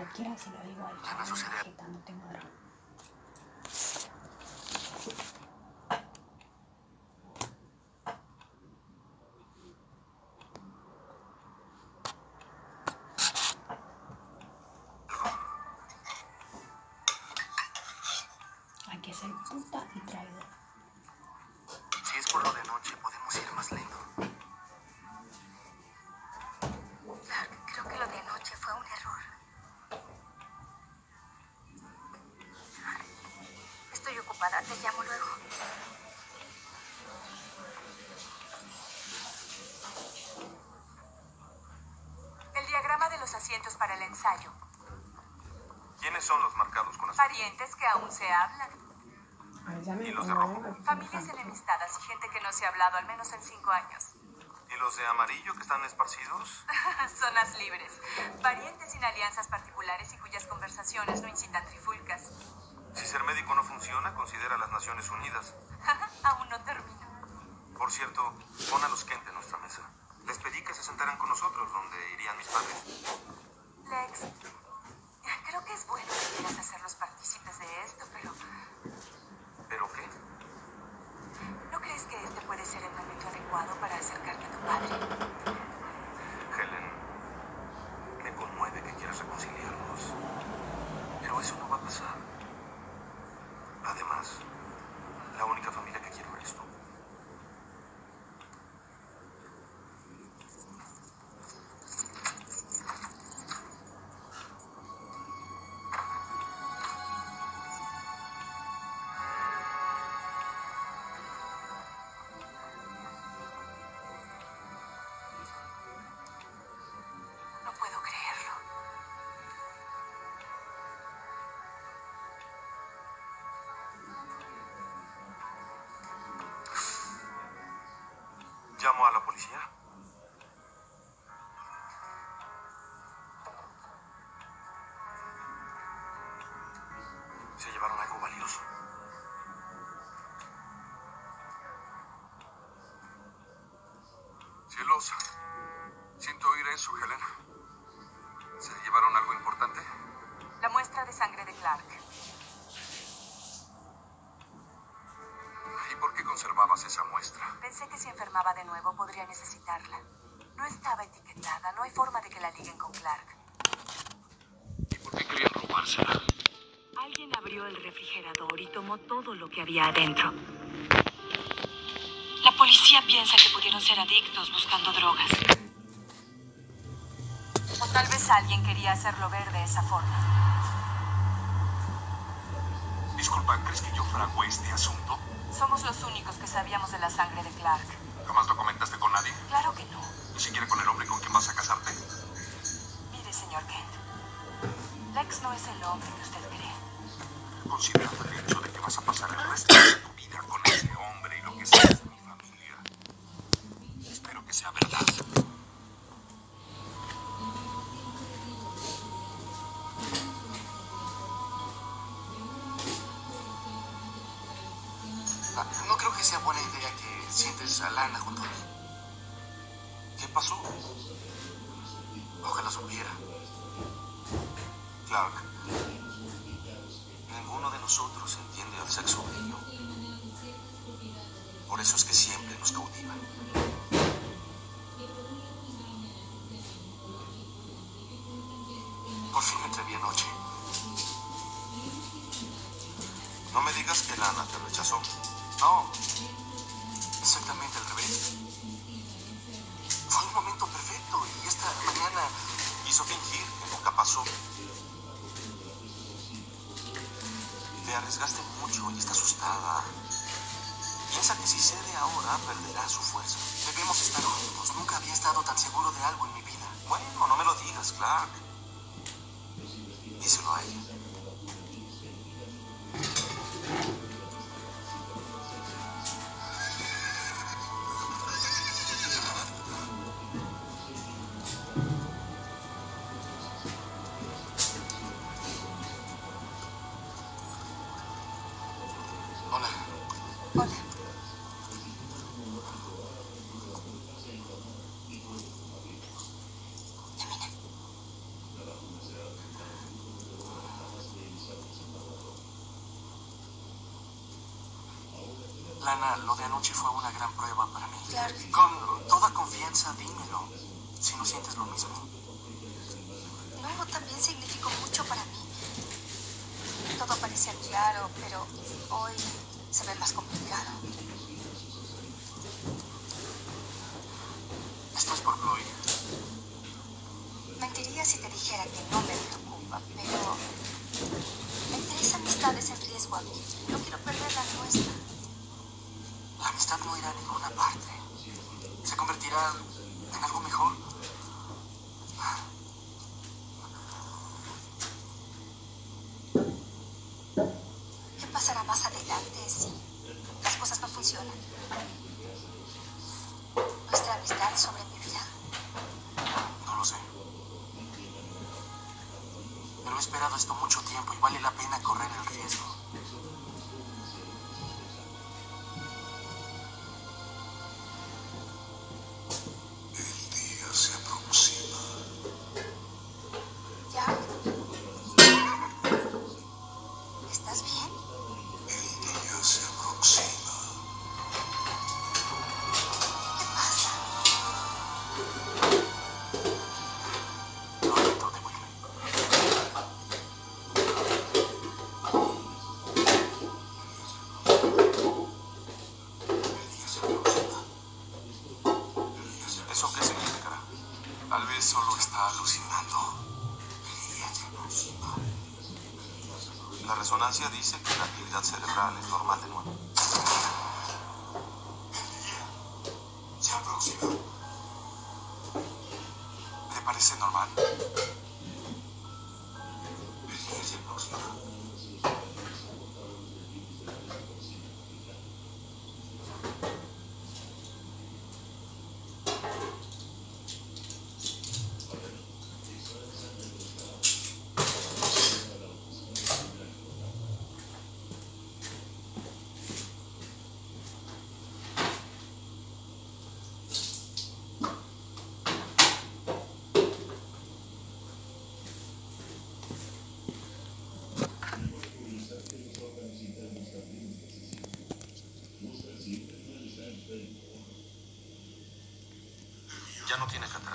Cuando quiera se lo digo al ¿Qué me sucede? tarjeta, no tengo drama. Hay que ser puta y traidor. Si es por lo de noche, podemos ir más lento. Clark, creo que lo de anoche fue un error. Ocupada, te llamo luego. El diagrama de los asientos para el ensayo. ¿Quiénes son los marcados con azul? Parientes que aún se hablan. Ay, ya me ¿Y los de rojo? Familias enemistadas y gente que no se ha hablado al menos en cinco años. ¿Y los de amarillo que están esparcidos? Zonas libres. Parientes sin alianzas particulares y cuyas conversaciones no incitan trifulcas. Si ser médico no funciona, considera a las Naciones Unidas. Aún no termino. Por cierto, pon a los Kent en nuestra mesa. Les pedí que se sentaran con nosotros, donde irían mis padres. Lex, creo que es bueno que quieras hacerlos partícipes de esto, pero ¿Pero qué? ¿no crees que este puede ser el momento adecuado para acercarte a tu padre? Se llevaron algo valioso. Cielos, siento oír eso, Helena. ¿Se llevaron algo importante? La muestra de sangre de Clark. Conservabas esa muestra? Pensé que si enfermaba de nuevo podría necesitarla. No estaba etiquetada, no hay forma de que la liguen con Clark. ¿Y por qué querían robársela? Alguien abrió el refrigerador y tomó todo lo que había adentro. La policía piensa que pudieron ser adictos buscando drogas. O tal vez alguien quería hacerlo ver de esa forma. Disculpa, ¿crees que yo fragué este asunto? Somos los únicos que sabíamos de la sangre de Clark. ¿Jamás lo comentaste con nadie? Claro que no. ¿Ni siquiera con el hombre con quien vas a casarte? Mire, señor Kent. Lex no es el hombre que usted cree. Considerando el hecho de No creo que sea buena idea que sientes a Lana junto a mí. ¿Qué pasó? Ojalá supiera. Clark, ninguno de nosotros entiende el sexo bello. Por eso es que siempre nos cautiva. Por fin me atreví anoche. No me digas que Lana te rechazó. No. Exactamente al revés. Fue un momento perfecto y esta mañana hizo fingir que nunca pasó. Te arriesgaste mucho y está asustada. Piensa que si cede ahora perderá su fuerza. Debemos estar juntos. Nunca había estado tan seguro de algo en mi vida. Bueno, no me lo digas, Clark. Díselo a ella. Hola. Lana, lo de anoche fue una gran prueba para mí. Claro. Con toda confianza, dímelo, si no sientes lo mismo. No, también significó mucho para mí. Todo parecía claro, pero hoy se ve más complicado. Esto es por Chloe. Mentiría si te dijera que no me preocupa, pero me interesan amistades en riesgo a mí. No quiero perder la nuestra. La amistad no irá a ninguna parte. Se convertirá en algo mejor. ¿Qué pasará más las cosas no funcionan? ¿Nuestra amistad sobrevivirá? No lo sé. Pero he esperado esto mucho tiempo y vale la pena correr el riesgo. La resonancia dice que la actividad cerebral es normal de nuevo. Se aproxima. ¿Te parece normal? Ya no tiene que